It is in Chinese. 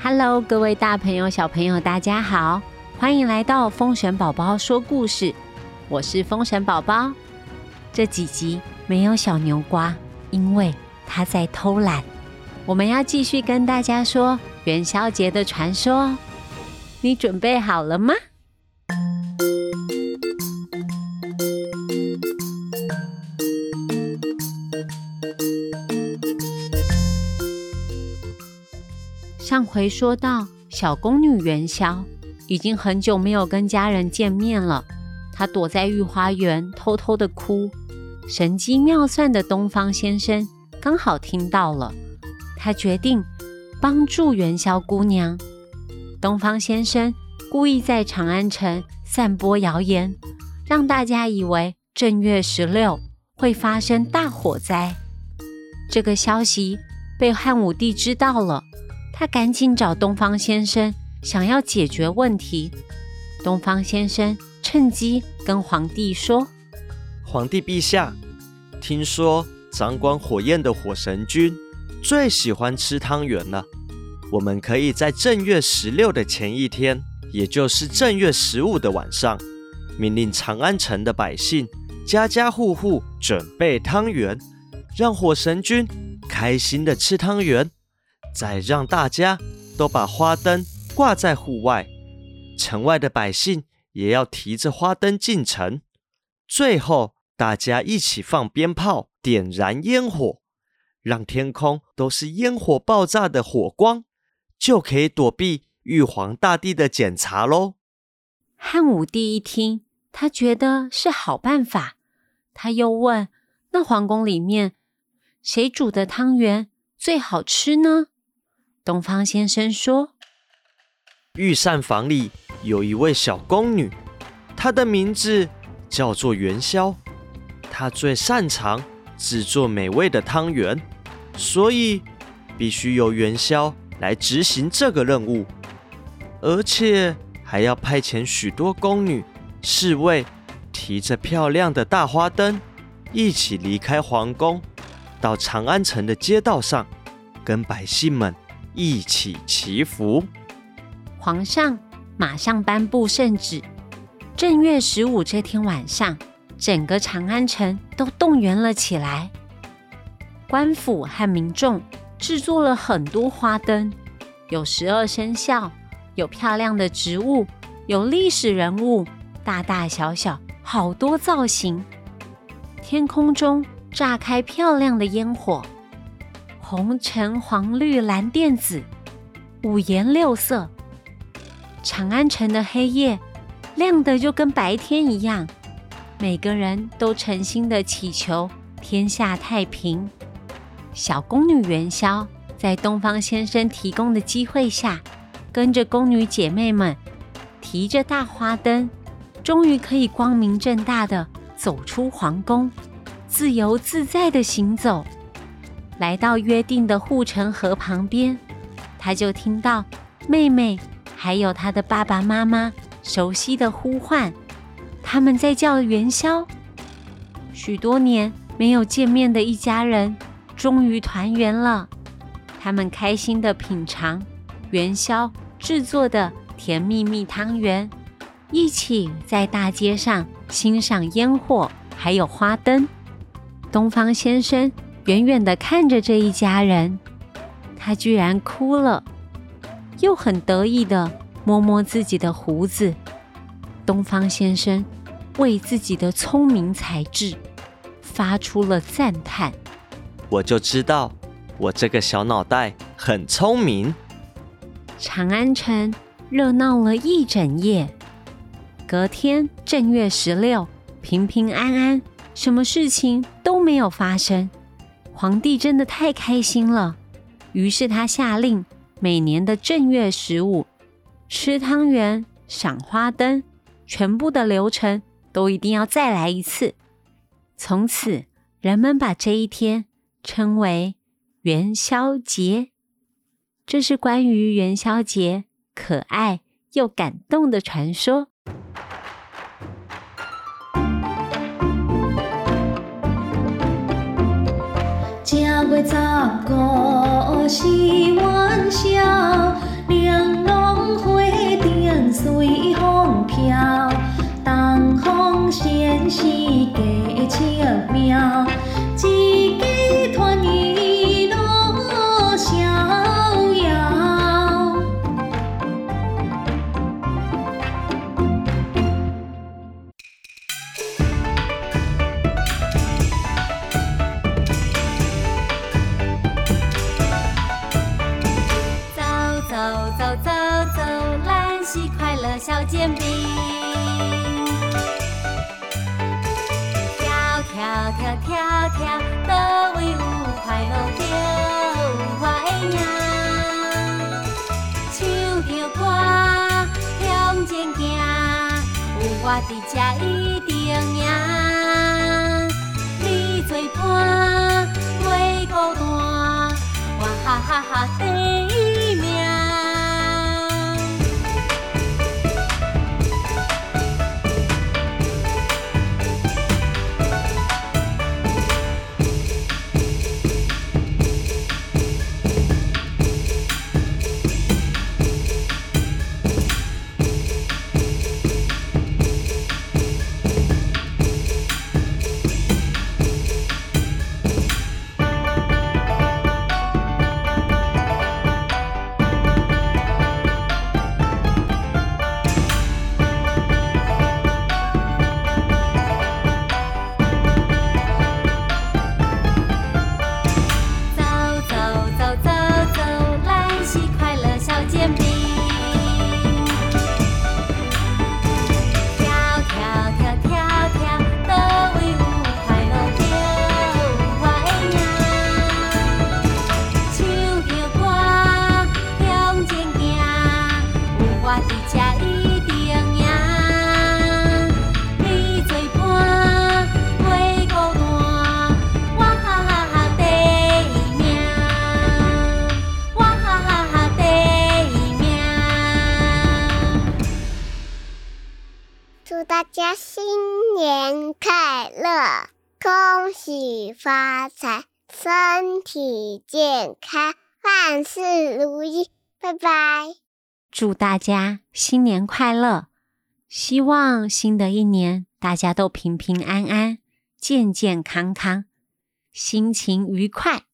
Hello，各位大朋友、小朋友，大家好，欢迎来到风神宝宝说故事。我是风神宝宝。这几集没有小牛瓜，因为他在偷懒。我们要继续跟大家说元宵节的传说，你准备好了吗？上回说到，小宫女元宵已经很久没有跟家人见面了。她躲在御花园偷偷的哭。神机妙算的东方先生刚好听到了，他决定帮助元宵姑娘。东方先生故意在长安城散播谣言，让大家以为正月十六会发生大火灾。这个消息被汉武帝知道了。他赶紧找东方先生，想要解决问题。东方先生趁机跟皇帝说：“皇帝陛下，听说掌管火焰的火神君最喜欢吃汤圆了。我们可以在正月十六的前一天，也就是正月十五的晚上，命令长安城的百姓家家户户准备汤圆，让火神君开心的吃汤圆。”再让大家都把花灯挂在户外，城外的百姓也要提着花灯进城。最后，大家一起放鞭炮，点燃烟火，让天空都是烟火爆炸的火光，就可以躲避玉皇大帝的检查喽。汉武帝一听，他觉得是好办法。他又问：“那皇宫里面谁煮的汤圆最好吃呢？”东方先生说：“御膳房里有一位小宫女，她的名字叫做元宵。她最擅长制作美味的汤圆，所以必须由元宵来执行这个任务。而且还要派遣许多宫女、侍卫，提着漂亮的大花灯，一起离开皇宫，到长安城的街道上，跟百姓们。”一起祈福。皇上马上颁布圣旨，正月十五这天晚上，整个长安城都动员了起来。官府和民众制作了很多花灯，有十二生肖，有漂亮的植物，有历史人物，大大小小，好多造型。天空中炸开漂亮的烟火。红橙黄绿蓝靛紫，五颜六色。长安城的黑夜亮得就跟白天一样，每个人都诚心的祈求天下太平。小宫女元宵在东方先生提供的机会下，跟着宫女姐妹们提着大花灯，终于可以光明正大的走出皇宫，自由自在的行走。来到约定的护城河旁边，他就听到妹妹还有他的爸爸妈妈熟悉的呼唤，他们在叫元宵。许多年没有见面的一家人终于团圆了，他们开心的品尝元宵制作的甜蜜蜜汤圆，一起在大街上欣赏烟火还有花灯。东方先生。远远的看着这一家人，他居然哭了，又很得意的摸摸自己的胡子。东方先生为自己的聪明才智发出了赞叹。我就知道，我这个小脑袋很聪明。长安城热闹了一整夜，隔天正月十六，平平安安，什么事情都没有发生。皇帝真的太开心了，于是他下令，每年的正月十五吃汤圆、赏花灯，全部的流程都一定要再来一次。从此，人们把这一天称为元宵节。这是关于元宵节可爱又感动的传说。月十五是元宵，两。小煎饼。跳跳跳跳跳，都为有快乐着我的影。唱着歌向前行，有我伫这一定赢。你作伴，袂孤单，我哈哈哈第一祝大家新年快乐，恭喜发财，身体健康，万事如意，拜拜。祝大家新年快乐！希望新的一年大家都平平安安、健健康康，心情愉快。